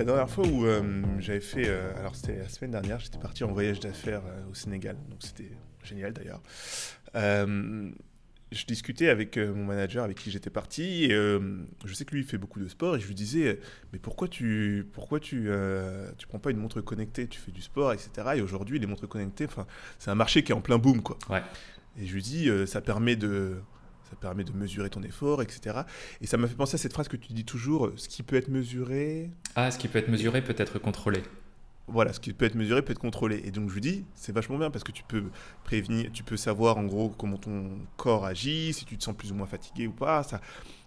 La dernière fois où euh, j'avais fait, euh, alors c'était la semaine dernière, j'étais parti en voyage d'affaires euh, au Sénégal, donc c'était génial d'ailleurs. Je discutais avec mon manager avec qui j'étais parti, et je sais que lui il fait beaucoup de sport, et je lui disais, mais pourquoi tu, pourquoi tu, tu prends pas une montre connectée, tu fais du sport, etc. Et aujourd'hui les montres connectées, c'est un marché qui est en plein boom quoi. Ouais. Et je lui dis, ça permet de ça permet de mesurer ton effort, etc. Et ça m'a fait penser à cette phrase que tu dis toujours, euh, ce qui peut être mesuré, Ah, ce qui peut être mesuré peut être contrôlé. voilà, ce qui peut être mesuré peut être contrôlé. Et donc je lui dis, c'est vachement bien parce que tu peux prévenir, tu peux savoir en gros comment ton corps agit, si tu te sens plus ou moins fatigué ou pas. Ça,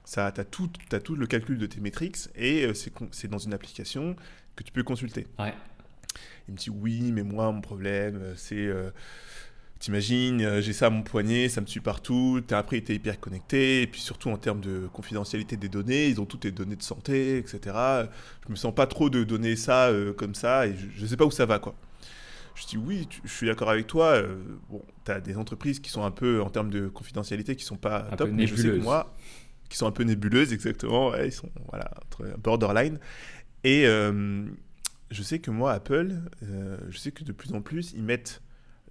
ça, t'as tout, tout le calcul de tes métriques et euh, c'est, dans une application que tu peux consulter. Ouais. Il me dit oui, mais moi mon problème euh, c'est euh, T'imagines, euh, j'ai ça à mon poignet, ça me suit partout. T'as après été hyper connecté, et puis surtout en termes de confidentialité des données, ils ont toutes tes données de santé, etc. Je me sens pas trop de donner ça euh, comme ça, et je, je sais pas où ça va, quoi. Je dis oui, tu- je suis d'accord avec toi. euh, bon, t'as des entreprises qui sont un peu en termes de confidentialité qui sont pas Un top, mais je sais que moi, qui sont un peu nébuleuses, exactement. ouais, ils sont voilà borderline. Et euh, je sais que moi, Apple, je sais que de plus en plus, ils mettent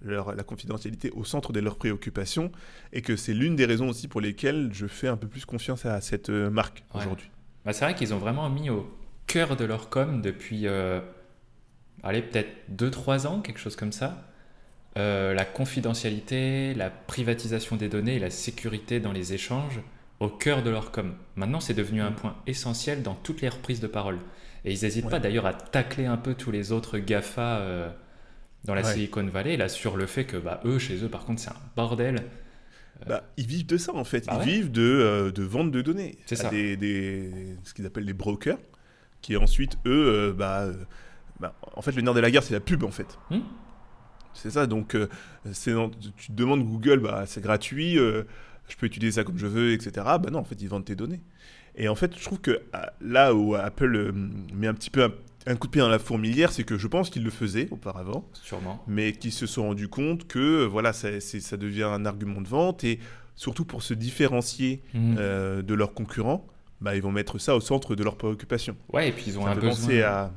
leur, la confidentialité au centre de leurs préoccupations et que c'est l'une des raisons aussi pour lesquelles je fais un peu plus confiance à cette euh, marque Ouais. aujourd'hui. Bah, c'est vrai qu'ils ont vraiment mis au cœur de leur com depuis, euh, allez, peut-être 2-3 ans, quelque chose comme ça, euh, la confidentialité, la privatisation des données et la sécurité dans les échanges au cœur de leur com. Maintenant, c'est devenu un point essentiel dans toutes les reprises de parole. Et ils n'hésitent Ouais. pas d'ailleurs à tacler un peu tous les autres GAFA euh, dans la Ouais. Silicon Valley, là, sur le fait que bah, eux, chez eux, par contre, c'est un bordel. Bah, ils vivent de ça en fait. Bah ils ouais. vivent de, euh, de vente de données. C'est ça. Des, des- ce qu'ils appellent les brokers, qui ensuite, eux, euh, bah, euh, bah, en fait, le nerf de la guerre, c'est la pub en fait. Hmm. c'est ça. Donc, euh, dans- tu te demandes Google, bah, c'est gratuit, euh, je peux utiliser ça comme je veux, etc. Bah non, en fait, ils vendent tes données. Et en fait, je trouve que ah, là où Apple euh, met un petit peu un, un coup de pied dans la fourmilière, c'est que je pense qu'ils le faisaient auparavant Sûrement. mais qui se sont rendus compte que euh, voilà, ça, devient un argument de vente et surtout pour se différencier Mhm. euh, de leurs concurrents, bah, ils vont mettre ça au centre de leurs préoccupations. Ouais, et puis ils ont Ça un besoin. à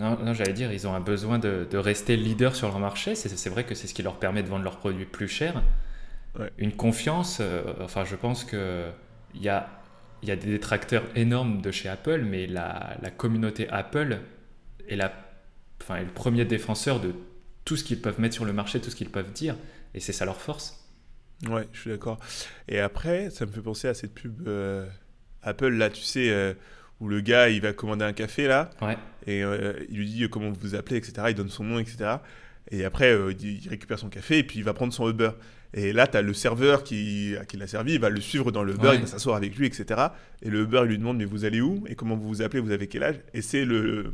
Non, non, j'allais dire, ils ont un besoin de, de rester leader sur leur marché. C'est vrai que c'est ce qui leur permet de vendre leurs produits plus cher. Ouais. Une confiance, euh, enfin, je pense qu'il y a, il y a des détracteurs énormes de chez Apple, mais la, la communauté Apple est, la, enfin, est le premier défenseur de tout ce qu'ils peuvent mettre sur le marché, tout ce qu'ils peuvent dire. Et c'est ça leur force. Ouais, je suis d'accord. Et après, ça me fait penser à cette pub euh, Apple, là, tu sais, euh, où le gars, il va commander un café, là, Ouais. et euh, il lui dit comment vous vous appelez, etc. Il donne son nom, etc. Et après, il, récupère son café, et puis il va prendre son Uber. Et là, tu as le serveur qui, à qui l'a servi, il va le suivre dans le Uber, Ouais. il va s'asseoir avec lui, etc. Et le Uber, il lui demande, mais vous allez où? Et comment vous vous appelez? Vous avez quel âge? Et c'est le...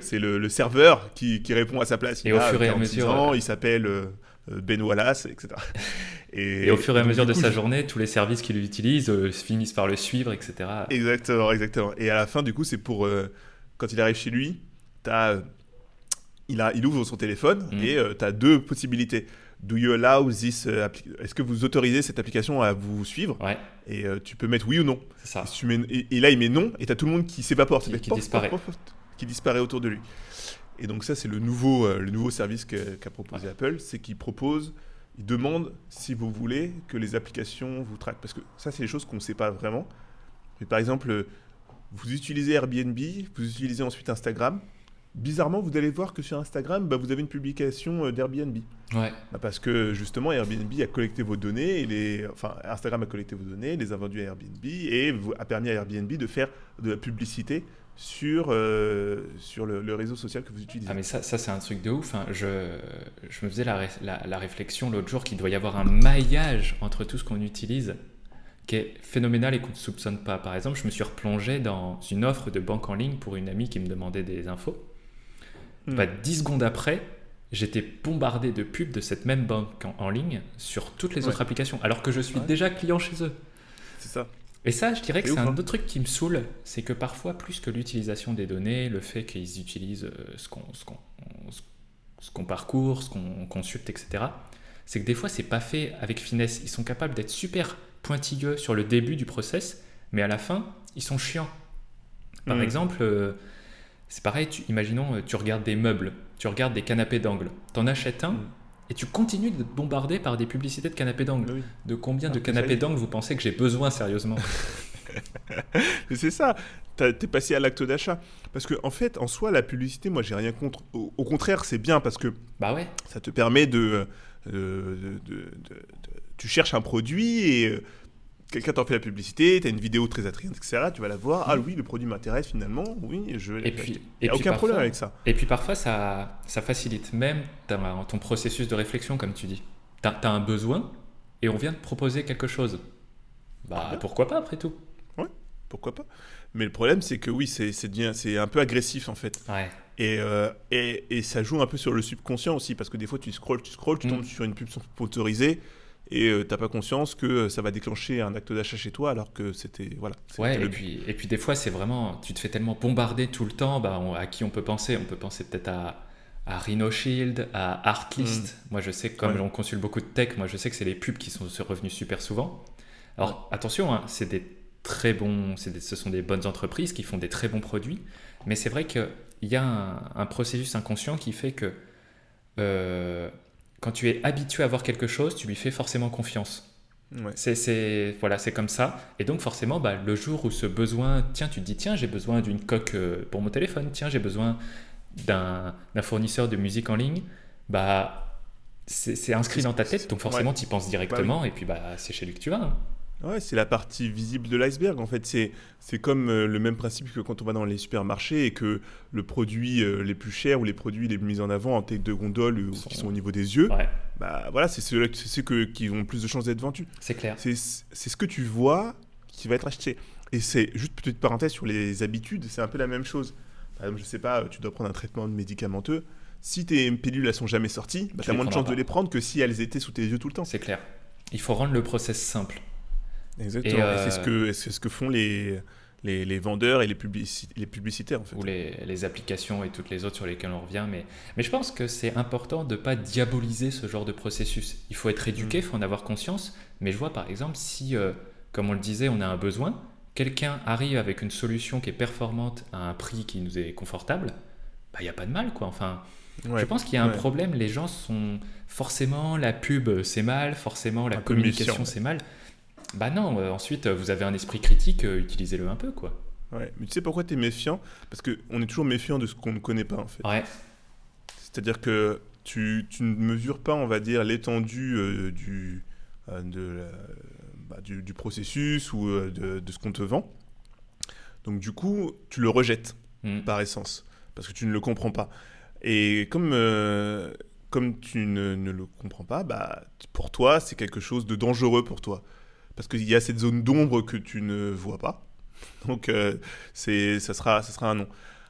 C'est le, le serveur qui, qui répond à sa place. Et Il au a fur et à 46 mesure, ans, euh, il s'appelle euh, euh, Ben Wallace, etc. Et, au fur et à mesure de coup, sa journée, tous les services qu'il utilise euh, finissent par le suivre, etc. Exactement, exactement. Et à la fin, du coup, c'est pour. euh, quand il arrive chez lui, t'as, euh, il, a, il ouvre son téléphone Mhm. et tu as deux possibilités. Do you allow this. euh, Est-ce que vous autorisez cette application à vous suivre? Ouais, Et euh, tu peux mettre oui ou non. ça. Et, si tu mets- et- et là, il met non et tu as tout le monde qui s'évapore. Qui- qui disparaît. pof, pof, pof, qui disparaît autour de lui. Et donc, ça, c'est le nouveau, euh, le nouveau service qu'a proposé Apple c'est qu'il propose. Il demande si vous voulez que les applications vous traquent. Parce que ça, c'est des choses qu'on ne sait pas vraiment. Mais par exemple, vous utilisez Airbnb, vous utilisez ensuite Instagram. bizarrement, vous allez voir que sur Instagram, bah, vous avez une publication euh, d'Airbnb. Ouais. Bah, parce que justement, Airbnb a collecté vos données, et les... enfin, Instagram a collecté vos données, les a vendues à Airbnb, et vous- a permis à Airbnb de faire de la publicité sur, euh, sur le, le réseau social que vous utilisez. Ah mais ça, ça c'est un truc de ouf. hein. Je, je me faisais la, ré- la- la réflexion l'autre jour qu'il doit y avoir un maillage entre tout ce qu'on utilise qui est phénoménal et qu'on ne soupçonne pas. Par exemple, je me suis replongé dans une offre de banque en ligne pour une amie qui me demandait des infos. Hmm. Bah, 10 secondes après, j'étais bombardé de pubs de cette même banque en, en ligne sur toutes les Ouais. autres applications, alors que je suis Ouais. déjà client chez eux. C'est ça. Et ça, je dirais que C'est un hein. autre truc qui me saoule, c'est que parfois, plus que l'utilisation des données, le fait qu'ils utilisent euh, qu'on ce qu'on parcourt, ce qu'on consulte, etc., c'est que des fois, c'est pas fait avec finesse. Ils sont capables d'être super pointilleux sur le début du process, mais à la fin, ils sont chiants. Par Mm. exemple, euh, c'est pareil, tu, imaginons, euh, tu regardes des meubles, tu regardes des canapés d'angle, t'en achètes un, Mm. Et tu continues de te bombarder par des publicités de canapés d'angle. Oui. De combien Ah, de que canapés d'angle vous pensez que j'ai besoin sérieusement? C'est ça, t'es passé à l'acte d'achat. Parce que en fait, en soi, la publicité, moi, j'ai rien contre. Au, au contraire, c'est bien parce que Bah ouais. ça te permet de, euh, de- de- de- de- tu cherches un produit et euh, quelqu'un t'en fait la publicité, tu as une vidéo très attrayante, etc. Tu vas la voir. Ah oui, le produit m'intéresse finalement. Oui, je vais Et puis, Il n'y a aucun parfois- problème avec ça. Et puis parfois, ça, ça facilite même ton processus de réflexion, comme tu dis. Tu as, un besoin et on vient te proposer quelque chose. Bah Ouais. pourquoi pas après tout Pourquoi pas Mais le problème, c'est que oui, c'est un peu agressif en fait. Ouais. Et, euh, et, et ça joue un peu sur le subconscient aussi, parce que des fois tu scrolls, tu scrolls, tu Mm. tombes sur une pub sponsorisée et euh, t'as pas conscience que ça va déclencher un acte d'achat chez toi, alors que c'était voilà. Ouais, et puis, et puis des fois, c'est vraiment, tu te fais tellement bombarder tout le temps, bah, on- à qui on peut penser? On peut penser peut-être à, à Rhino Shield, à Artlist. Moi, je sais que comme Mm. Ouais. on consulte beaucoup de tech, moi, je sais que c'est les pubs qui sont revenus super souvent. Alors, attention, hein, c'est des très bons, c'est des- ce sont des bonnes entreprises qui font des très bons produits, mais c'est vrai qu'il y a un, un processus inconscient qui fait que euh, quand tu es habitué à voir quelque chose, tu lui fais forcément confiance. Ouais. C'est, voilà, c'est comme ça. Et donc forcément, bah, le jour où ce besoin, tiens, tu te dis, tiens, j'ai besoin d'une coque euh, pour mon téléphone, tiens, j'ai besoin d'un, fournisseur de musique en ligne, bah, c'est, inscrit dans ta tête, donc forcément, tu y penses directement, et puis bah, c'est chez lui que tu vas. hein. Ouais, c'est la partie visible de l'iceberg en fait. C'est c'est comme euh, le même principe que quand on va dans les supermarchés et que le produit euh, les plus chers ou les produits les plus mis en avant en tête de gondole ou Sont- qui sont au niveau des yeux, Ouais, bah voilà, c'est ceux, c'est ceux que- qui ont plus de chances d'être vendus. c'est clair. C'est c'est ce que tu vois qui va être acheté. Et c'est juste petite parenthèse sur les habitudes, c'est un peu la même chose. Par exemple, je sais pas, tu dois prendre un traitement médicamenteux. Si tes pilules elles sont jamais sorties, bah, Tu as moins de chances de les prendre que si elles étaient sous tes yeux tout le temps. C'est clair. Il faut rendre le process simple. Exactement. Euh, c'est ce que c'est ce que font les les, les vendeurs et les, publici- les publicitaires en fait. ou les, les applications et toutes les autres sur lesquelles on revient. Mais, mais je pense que c'est important de ne pas diaboliser ce genre de processus. Il faut être éduqué, il faut en avoir conscience. Mais je vois par exemple, si, euh, comme on le disait, on a un besoin, quelqu'un arrive avec une solution qui est performante à un prix qui nous est confortable, bah, il n'y a pas de mal. quoi. Enfin, Ouais. je pense qu'il y a un ouais. problème. Les gens sont forcément la pub, c'est mal, forcément la Un communication, c'est mal. Bah non, euh, ensuite, euh, vous avez un esprit critique, euh, utilisez-le un peu, quoi. Ouais. Mais tu sais pourquoi tu es méfiant? Parce qu'on est toujours méfiant de ce qu'on ne connaît pas en fait. Ouais, C'est-à-dire que tu, tu ne mesures pas, on va dire, l'étendue euh, du, de bah, du, du processus ou de, de ce qu'on te vend. Donc du coup, tu le rejettes Mm. par essence, parce que tu ne le comprends pas. Et comme, comme tu ne, ne le comprends pas, bah, pour toi, c'est quelque chose de dangereux pour toi. Parce qu'il y a cette zone d'ombre que tu ne vois pas. Donc euh, c'est, ça, sera, ça sera un non.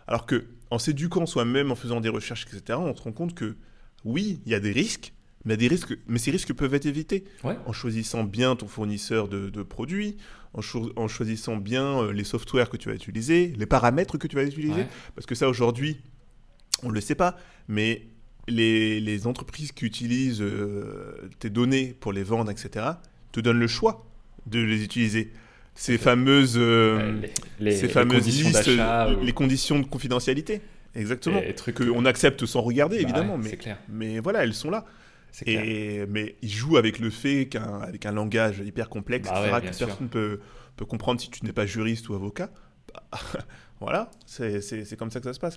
Alors que en s'éduquant soi-même, en faisant des recherches, etc., on se rend compte que oui, il y a des risques, mais, des risques, mais ces risques peuvent être évités ouais. en choisissant bien ton fournisseur de, de produits, en, cho- en choisissant bien euh, les softwares que tu vas utiliser, les paramètres que tu vas utiliser. ouais. Parce que ça, aujourd'hui, on ne le sait pas, mais les, les entreprises qui utilisent euh, tes données pour les vendre, etc., te donnent le choix de les utiliser. Ces fameuses, euh, Euh, les, les- ces les fameuses conditions listes, ou- les conditions de confidentialité. Exactement. Qu'on accepte sans regarder, Bah évidemment. ouais, mais, clair. mais voilà, elles sont là. Clair. Et, mais ils jouent avec le fait qu'un avec un langage hyper complexe, Bah ouais, que personne peut, peut comprendre si tu n'es pas juriste ou avocat. Bah, voilà, c'est comme ça que ça se passe.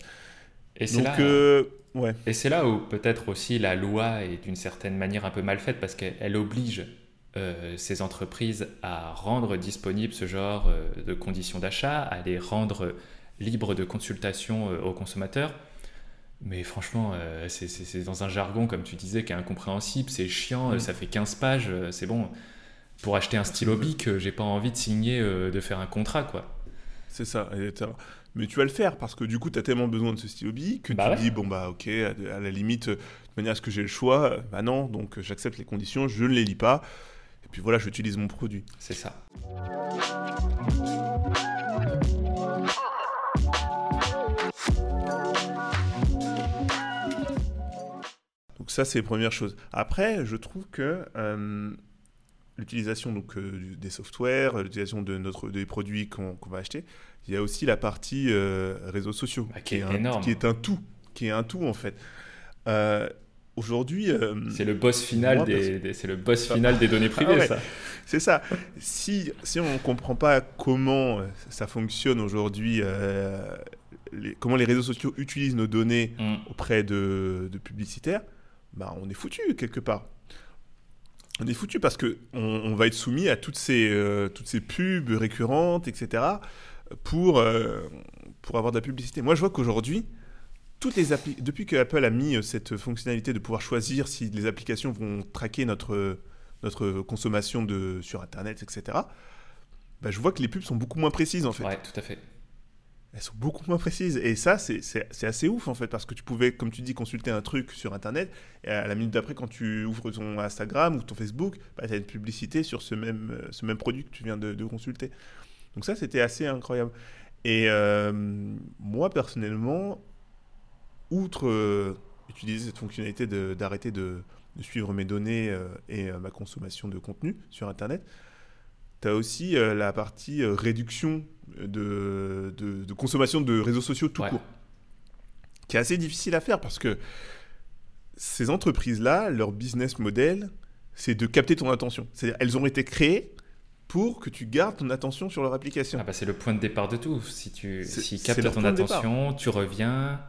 Et c'est là, euh, ouais. et là où peut-être aussi la loi est d'une certaine manière un peu mal faite parce qu'elle elle oblige euh, ces entreprises à rendre disponible ce genre euh, de conditions d'achat, à les rendre libres de consultation euh, aux consommateurs. Mais franchement, c'est- dans un jargon, comme tu disais, qui est incompréhensible, c'est chiant, ça fait 15 pages, c'est bon. Pour acheter un stylo bic, j'ai pas envie de signer, de faire un contrat, quoi. C'est ça, etc. Mais tu vas le faire parce que du coup, tu as tellement besoin de ce stylo bic que Bah tu ouais. dis, bon, bah, ok, à, à la limite, de manière à ce que j'ai le choix, bah non, donc j'accepte les conditions, je ne les lis pas, puis voilà, j'utilise mon produit. C'est ça. Donc ça, c'est la première chose. Après, je trouve que euh, l'utilisation donc euh, des softwares, l'utilisation de notre des produits qu'on va acheter, il y a aussi la partie euh, réseaux sociaux Bah, qui est un, énorme. qui est un tout, qui est un tout en fait. Euh, Aujourd'hui, euh, C'est le boss final Moi, des, des- c'est le boss final des données privées, Ah ouais. ça. C'est ça. Si, si on ne comprend pas comment euh, ça fonctionne aujourd'hui, euh, les- comment les réseaux sociaux utilisent nos données Mm. auprès de, de publicitaires, bah, on est foutu quelque part. On est foutu parce que on, va être soumis à toutes ces, euh, toutes ces pubs récurrentes, etc., pour, pour avoir de la publicité. Moi, je vois qu'aujourd'hui, toutes les appli- depuis que Apple a mis euh, cette fonctionnalité de pouvoir choisir si les applications vont traquer notre, notre consommation de, sur Internet, etc., bah, je vois que les pubs sont beaucoup moins précises en fait. Ouais, tout à fait. Elles sont beaucoup moins précises. Et ça, c'est- assez ouf en fait, parce que tu pouvais, comme tu dis, consulter un truc sur Internet, et à la minute d'après, quand tu ouvres ton Instagram ou ton Facebook, bah, tu as une publicité sur ce même, euh, ce même produit que tu viens de, de consulter. Donc ça, c'était assez incroyable. Et euh, moi, personnellement, outre euh, utiliser cette fonctionnalité de- d'arrêter de, de suivre mes données euh, et euh, ma consommation de contenu sur Internet, tu as aussi la partie réduction de, de- de consommation de réseaux sociaux tout Ouais. court, qui est assez difficile à faire parce que ces entreprises-là, leur business model, c'est de capter ton attention. C'est-à-dire, elles ont été créées pour que tu gardes ton attention sur leur application. Ah bah, c'est le point de départ de tout. Si tu si captes ton de attention, tu reviens,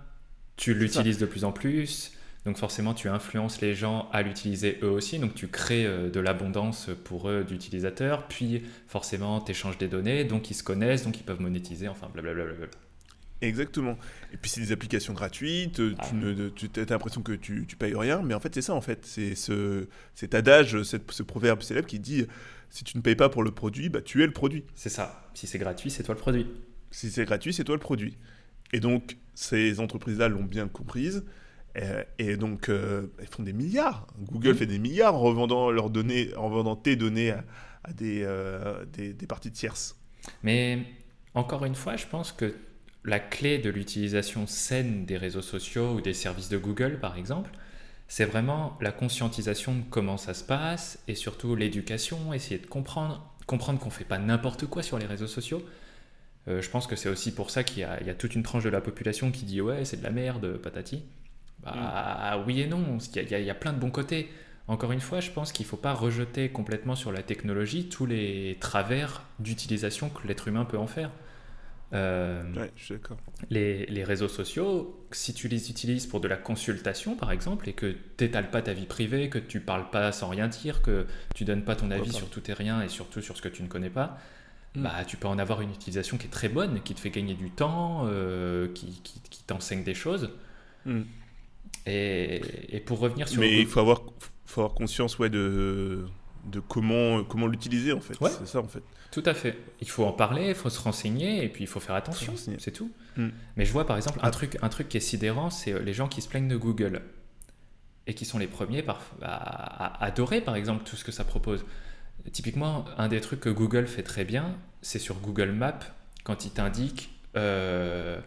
tu l'utilises de plus en plus. Donc forcément, tu influences les gens à l'utiliser eux aussi. Donc tu crées euh, de l'abondance pour eux d'utilisateurs. Puis forcément, tu échanges des données. Donc ils se connaissent, donc ils peuvent monétiser. Enfin, blablabla. Exactement. Et puis c'est des applications gratuites, Ah tu ne, tu as l'impression que tu, tu payes rien, mais en fait c'est ça en fait. C'est ce, cet adage, cette- ce proverbe célèbre qui dit si tu ne payes pas pour le produit, bah, tu es le produit. C'est ça. Si c'est gratuit, c'est toi le produit. Si c'est gratuit, c'est toi le produit. Et donc ces entreprises-là l'ont bien comprise. Et donc, euh, elles font des milliards. Google Mhm. fait des milliards en revendant leurs données, en vendant tes données à, à des, euh, des, des parties tierces. Mais encore une fois, je pense que la clé de l'utilisation saine des réseaux sociaux ou des services de Google, par exemple, c'est vraiment la conscientisation de comment ça se passe et surtout l'éducation, essayer de comprendre, comprendre qu'on ne fait pas n'importe quoi sur les réseaux sociaux. Euh, je pense que c'est aussi pour ça qu'il y, a- il y a toute une tranche de la population qui dit ouais c'est de la merde, patati. Bah oui et non, il y, a, il y a- il y a plein de bons côtés. Encore une fois, je pense qu'il ne faut pas rejeter complètement sur la technologie tous les travers d'utilisation que l'être humain peut en faire. Euh, Ouais, je suis d'accord. les, les réseaux sociaux, si tu les utilises pour de la consultation, par exemple, et que tu n'étales pas ta vie privée, que tu parles pas sans rien dire, que tu donnes pas ton avis sur tout et rien, et surtout sur ce que tu ne connais pas, Mm. bah, tu peux en avoir une utilisation qui est très bonne, qui te fait gagner du temps, euh, qui, qui- qui t'enseigne des choses. Mm. Et, et pour revenir sur... Mais il faut avoir, faut avoir conscience ouais, de, de comment, comment l'utiliser en fait. Ouais. C'est ça en fait. Tout à fait. Il faut en parler, il faut se renseigner, et puis il faut faire attention, c'est tout. Mm. Mais je vois par exemple un, Ah. truc, un truc qui est sidérant, c'est euh, les gens qui se plaignent de Google, et qui sont les premiers par- à, à adorer par exemple tout ce que ça propose. Typiquement, un des trucs que Google fait très bien, c'est sur Google Maps, quand il t'indique euh,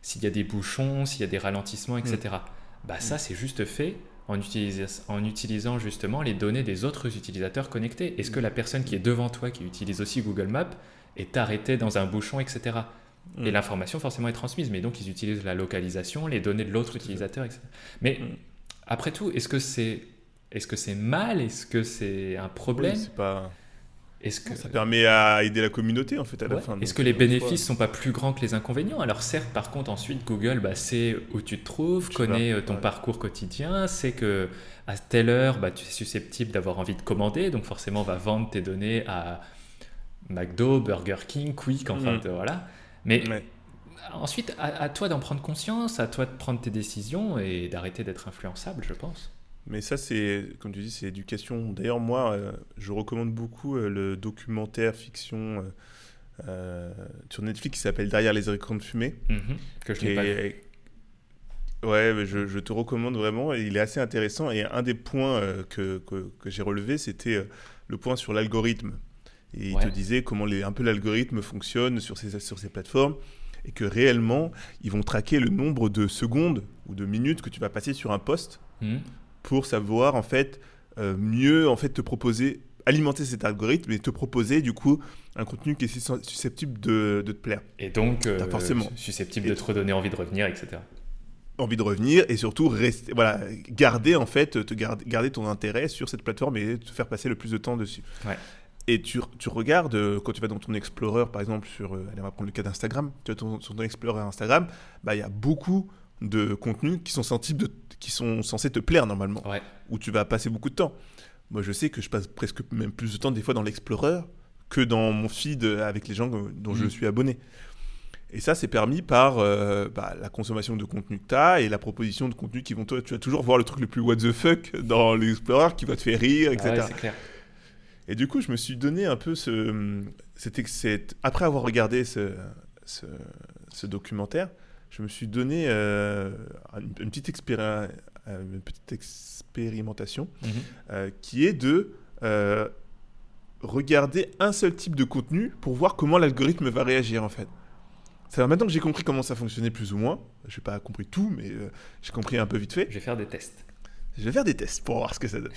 s'il y a des bouchons, s'il y a des ralentissements, etc. Bah ça, c'est juste fait en, utilis- en utilisant justement les données des autres utilisateurs connectés. Est-ce que la personne qui est devant toi, qui utilise aussi Google Maps, est arrêtée dans un bouchon, etc. Et Mm. l'information forcément est transmise, mais donc ils utilisent la localisation, les données de l'autre utilisateur, etc. Mais Mm. après tout, est-ce que c'est est-ce que c'est mal? Est-ce que c'est un problème? Oui, c'est pas. Est-ce que ça permet à aider la communauté en fait à la fin. Est-ce que les bénéfices sont pas plus grands que les inconvénients? Alors certes, par contre, ensuite Google bah, sait où tu te trouves, connaît euh, ton parcours quotidien, sait que à telle heure, bah, tu es susceptible d'avoir envie de commander, donc forcément va vendre tes données à McDo, Burger King, Quick, enfin mm. voilà. Mais ensuite, à, toi d'en prendre conscience, à toi de prendre tes décisions et d'arrêter d'être influençable, je pense. Mais ça, c'est, comme tu dis, c'est éducation. D'ailleurs, moi, euh, je recommande beaucoup euh, le documentaire fiction euh, sur Netflix qui s'appelle Derrière les écrans de fumée. Mhm. que je n'ai pas vu. Ouais, je, je, te recommande vraiment. Il est assez intéressant. Et un des points que, que, que j'ai relevé, c'était le point sur l'algorithme. Et il te disait comment les, un peu l'algorithme fonctionne sur ces, sur ces plateformes et que réellement, ils vont traquer le nombre de secondes ou de minutes que tu vas passer sur un poste hmm. Pour savoir en fait euh, mieux en fait te proposer alimenter cet algorithme et te proposer du coup un contenu qui est susceptible de, de te plaire. Et donc euh, forcément susceptible de te redonner envie de revenir, etc. Envie de revenir et surtout rester, voilà, garder en fait, te garder, garder ton intérêt sur cette plateforme et te faire passer le plus de temps dessus. Ouais. Et tu, tu, regardes, euh, quand tu vas dans ton Explorer, par exemple, sur, allez, on va prendre le cas d'Instagram, tu vas ton, sur ton Explorer Instagram, bah, il y a beaucoup de contenus qui sont, de, qui sont censés te plaire normalement, où tu vas passer beaucoup de temps. Moi, je sais que je passe presque même plus de temps des fois dans l'Explorer que dans mon feed avec les gens dont je mm. suis abonné. Et ça, c'est permis par euh, bah, la consommation de contenu que tu as et la proposition de contenu qui vont... Tu vas toujours voir le truc le plus what the fuck dans l'Explorer qui va te faire rire, etc. Ah c'est clair. Et du coup, je me suis donné un peu ce. C'était, après avoir regardé ce, ce, documentaire, je me suis donné euh, une, petite euh, une, petite expérimentation mhm. euh, qui est de regarder un seul type de contenu pour voir comment l'algorithme va réagir en fait. C'est maintenant que j'ai compris comment ça fonctionnait plus ou moins. Je n'ai pas compris tout, mais j'ai compris un peu vite fait. Je vais faire des tests. Je vais faire des tests pour voir ce que ça donne.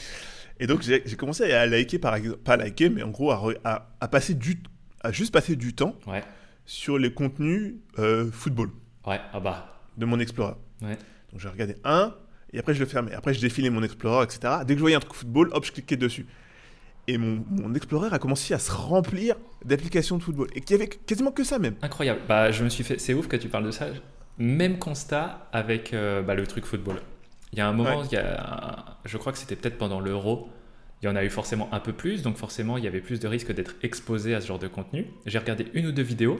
Et donc, j'ai commencé à liker, par exemple, pas liker, mais en gros, à, à, passer du, à juste passer du temps sur les contenus football. Ouais, ah bah. De mon Explorer. Ouais. Donc, j'ai regardé un, et après, je le fermais. Après, je défilais mon Explorer, etc. Dès que je voyais un truc football, hop, je cliquais dessus. Et mon, mon Explorer a commencé à se remplir d'applications de football. Et qu'il y avait quasiment que ça même. Incroyable. Bah, je me suis fait. C'est ouf que tu parles de ça. Même constat avec euh, bah, le truc football. Il y a un moment, il y a, je crois que c'était peut-être pendant l'euro, il y en a eu forcément un peu plus, donc forcément il y avait plus de risques d'être exposé à ce genre de contenu. J'ai regardé une ou deux vidéos.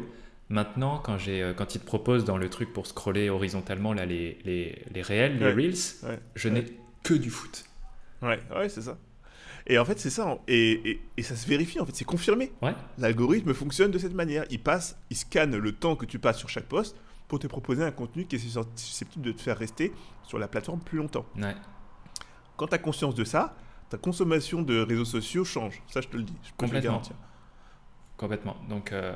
Maintenant, quand, euh, quand ils te proposent dans le truc pour scroller horizontalement là, les, les, les réels, les reels, je n'ai que du foot. Ouais, ouais c'est ça. Et en fait, c'est ça. Et, et, et, ça se vérifie, en fait, c'est confirmé. Ouais. L'algorithme fonctionne de cette manière. Il passe, il scanne le temps que tu passes sur chaque poste pour te proposer un contenu qui est susceptible de te faire rester sur la plateforme plus longtemps. Quand tu as conscience de ça, ta consommation de réseaux sociaux change. Ça, je te le dis. Je peux Complètement. Complètement. Donc, euh,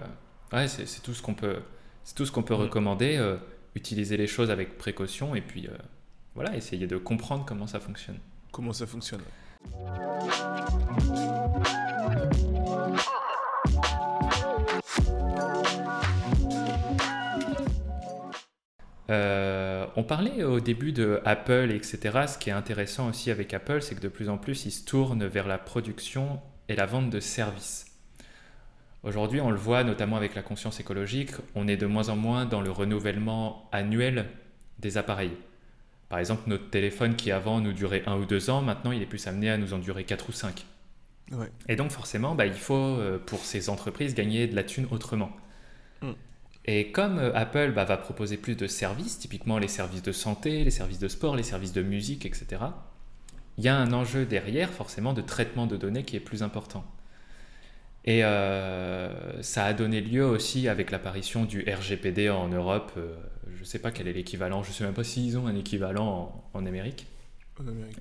ouais, c'est tout ce qu'on peut, c'est tout ce qu'on peut mm. recommander. Euh, utiliser les choses avec précaution et puis, euh, voilà, essayer de comprendre comment ça fonctionne. Comment ça fonctionne. Euh, on parlait au début de Apple, etc. Ce qui est intéressant aussi avec Apple, c'est que de plus en plus, ils se tournent vers la production et la vente de services. Aujourd'hui, on le voit notamment avec la conscience écologique, on est de moins en moins dans le renouvellement annuel des appareils. Par exemple, notre téléphone qui avant nous durait un ou deux ans, maintenant il est plus amené à nous en durer quatre ou cinq. Et donc forcément, bah, il faut euh, pour ces entreprises gagner de la thune autrement. Mm. Et comme euh, Apple bah, va proposer plus de services, typiquement les services de santé, les services de sport, les services de musique, etc., il y a un enjeu derrière forcément de traitement de données qui est plus important. Et euh, ça a donné lieu aussi avec l'apparition du RGPD en Europe. Euh, je ne sais pas quel est l'équivalent, je ne sais même pas s'ils ont un équivalent en, Amérique.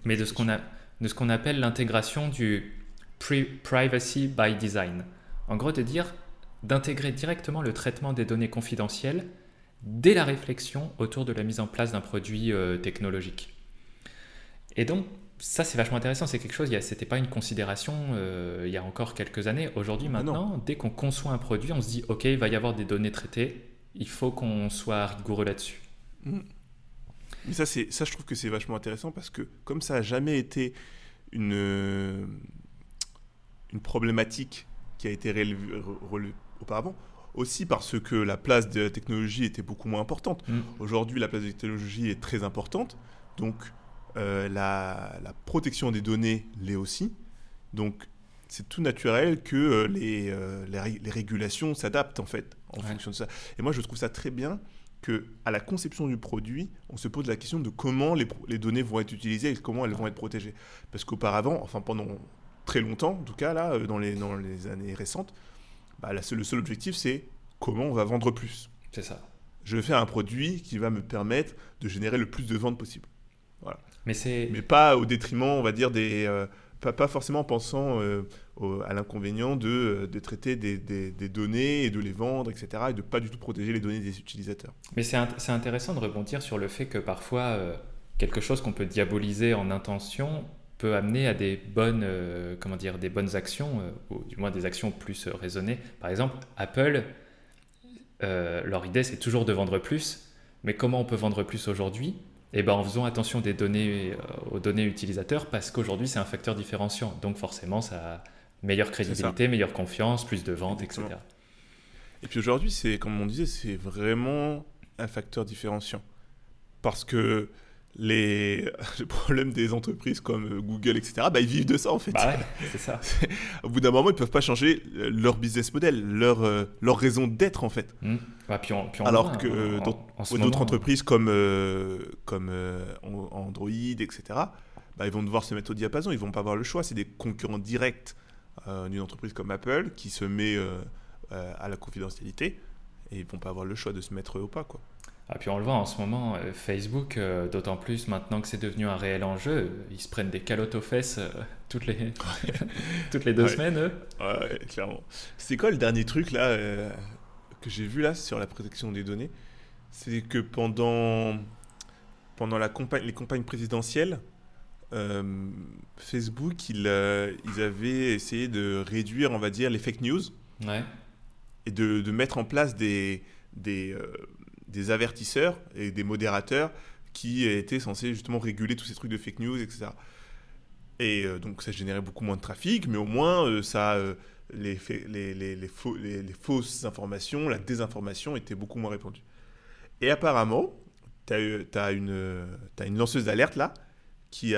Mais de ce qu'on qu'on appelle l'intégration du privacy by design. En gros, de dire d'intégrer directement le traitement des données confidentielles dès la réflexion autour de la mise en place d'un produit euh, technologique. Et donc, ça, c'est vachement intéressant. C'est quelque chose, ce n'était pas une considération euh, il y a encore quelques années. Aujourd'hui, maintenant, dès qu'on conçoit un produit, on se dit, OK, il va y avoir des données traitées. Il faut qu'on soit rigoureux là-dessus. Mmh. Mais ça, ça, je trouve que c'est vachement intéressant parce que comme ça n'a jamais été une, une problématique qui a été relevé, relevé auparavant. Aussi parce que la place de la technologie était beaucoup moins importante. Mm. Aujourd'hui, la place de la technologie est très importante. Donc, euh, la, la protection des données l'est aussi. Donc, c'est tout naturel que euh, les, euh, les, ré- les régulations s'adaptent en fait en Ouais. fonction de ça. Et moi, je trouve ça très bien que à la conception du produit, on se pose la question de comment les, données vont être utilisées et comment elles vont être protégées. Parce qu'auparavant, enfin pendant très longtemps, en tout cas là, dans les, dans les années récentes, bah, le seul objectif c'est comment on va vendre plus. C'est ça. Je vais faire un produit qui va me permettre de générer le plus de ventes possible. Mais pas au détriment, on va dire, des. euh, pas, pas forcément en pensant euh, au- à l'inconvénient de, euh, de traiter des, des- des données et de les vendre, etc. Et de pas du tout protéger les données des utilisateurs. Mais c'est int- c'est intéressant de rebondir sur le fait que parfois euh, quelque chose qu'on peut diaboliser en intention peut amener à des bonnes, euh, comment dire, des bonnes actions, euh, ou du moins des actions plus euh, raisonnées. Par exemple, Apple, leur idée c'est toujours de vendre plus, mais comment on peut vendre plus aujourd'hui? Eh ben, en faisant attention des données, euh, aux données utilisateurs, parce qu'aujourd'hui c'est un facteur différenciant. Donc forcément, ça a meilleure crédibilité, meilleure confiance, plus de ventes, etc. Et puis aujourd'hui, c'est comme on disait, c'est vraiment un facteur différenciant. Parce que les, le problème des entreprises comme euh, Google, etc., bah, ils vivent de ça en fait. Bah ouais, c'est ça. Au bout d'un moment, ils ne peuvent pas changer euh, leur business model, leur, euh, leur raison d'être en fait. Hmm. Ouais, puis on- puis on Alors que hein, en- d'autres en moment, entreprises comme, euh, comme euh, An- Android, etc., bah, ils vont devoir se mettre au diapason, ils vont pas avoir le choix. C'est des concurrents directs euh, d'une entreprise comme Apple qui se met à la confidentialité et ils vont pas avoir le choix de se mettre au pas. Quoi. Ah, puis on le voit en ce moment, euh, Facebook, euh, d'autant plus maintenant que c'est devenu un réel enjeu, ils se prennent des calottes aux fesses euh, toutes, les... toutes les deux Ouais. semaines, eux. Ouais, clairement. C'est quoi le dernier truc là euh, que j'ai vu là sur la protection des données? C'est que pendant, pendant la campagne, les campagnes présidentielles, Facebook, ils, ils avaient essayé de réduire, on va dire, les fake news Ouais. et de, de mettre en place des, des, des avertisseurs et des modérateurs qui étaient censés justement réguler tous ces trucs de fake news, etc. Et euh, donc ça générait beaucoup moins de trafic, mais au moins euh, ça, euh, les, fausses informations, la désinformation était beaucoup moins répandue. Et apparemment, tu as, une, lanceuse d'alerte là qui,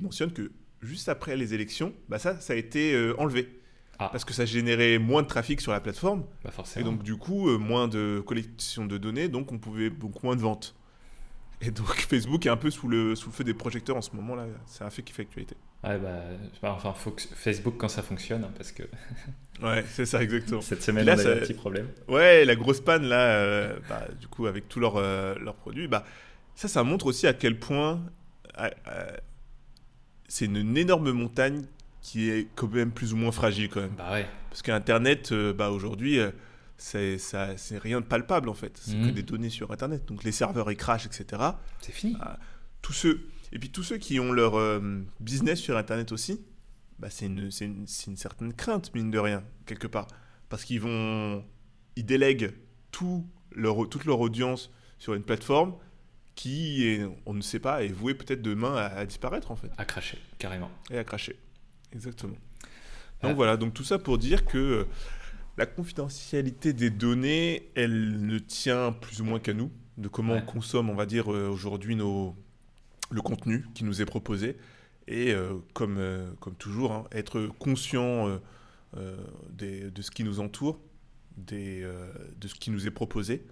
mentionne que juste après les élections, bah ça, a été enlevé. Ah. Parce que ça générait moins de trafic sur la plateforme. Bah Et donc, du coup, euh, moins de collection de données, donc on pouvait beaucoup moins de ventes. Et donc, Facebook est un peu sous le, sous le feu des projecteurs en ce moment-là. C'est un fait qui fait actualité. Ouais, bah, bah, enfin, faut que Facebook quand ça fonctionne, hein, parce que Ouais, c'est ça, exactement. cette semaine, Là, on a eu un ça- petit problème. Ouais, la grosse panne, là, euh, bah, du coup, avec tous leurs euh, leurs produits, bah, ça, ça montre aussi à quel point euh, c'est une énorme montagne qui est quand même plus ou moins fragile, quand même. Bah ouais. Parce qu'Internet, euh, bah, aujourd'hui, euh, c'est rien de palpable, en fait. C'est que Mhm. des données sur Internet. Donc, les serveurs, ils crachent, etc. C'est fini. Ah, tous ceux et puis tous ceux qui ont leur euh, business sur internet aussi bah, c'est une, une, une certaine crainte mine de rien quelque part parce qu'ils vont ils délèguent tout leur, toute leur audience sur une plateforme qui est, on ne sait pas est vouée peut-être demain à, à disparaître en fait À cracher, carrément. et à cracher exactement Ah. donc voilà donc tout ça pour dire que euh, la confidentialité des données elle ne tient plus ou moins qu'à nous de comment Ouais. on consomme on va dire euh, aujourd'hui nos le contenu qui nous est proposé et euh, comme, euh, comme toujours hein, être conscient euh, des- de ce qui nous entoure des, de ce qui nous est proposé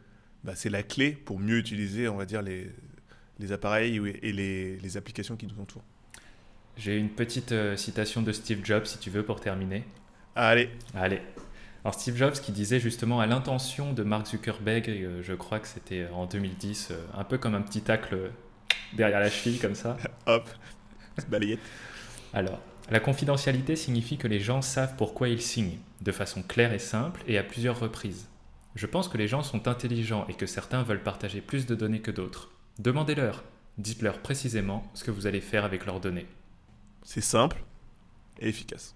bah, c'est la clé pour mieux utiliser on va dire les, les appareils et les, les applications qui nous entourent J'ai une petite euh, citation de Steve Jobs, si tu veux, pour terminer. allez Allez. Alors Steve Jobs qui disait justement à l'intention de Mark Zuckerberg, euh, je crois que c'était en 2010, euh, un peu comme un petit tacle euh, derrière la cheville comme ça. hop balayette Alors, la confidentialité signifie que les gens savent pourquoi ils signent, de façon claire et simple et à plusieurs reprises. Je pense que les gens sont intelligents et que certains veulent partager plus de données que d'autres. Demandez-leur, dites-leur précisément ce que vous allez faire avec leurs données. C'est simple et efficace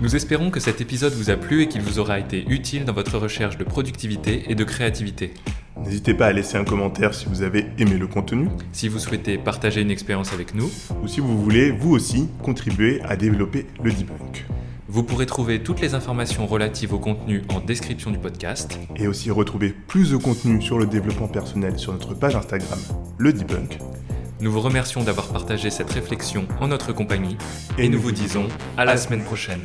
Nous espérons que cet épisode vous a plu et qu'il vous aura été utile dans votre recherche de productivité et de créativité. N'hésitez pas à laisser un commentaire si vous avez aimé le contenu. Si vous souhaitez partager une expérience avec nous. Ou si vous voulez, vous aussi, contribuer à développer le debunk. Vous pourrez trouver toutes les informations relatives au contenu en description du podcast. Et aussi retrouver plus de contenu sur le développement personnel sur notre page Instagram, le debunk. Nous vous remercions d'avoir partagé cette réflexion en notre compagnie et, nous vous disons à la semaine prochaine.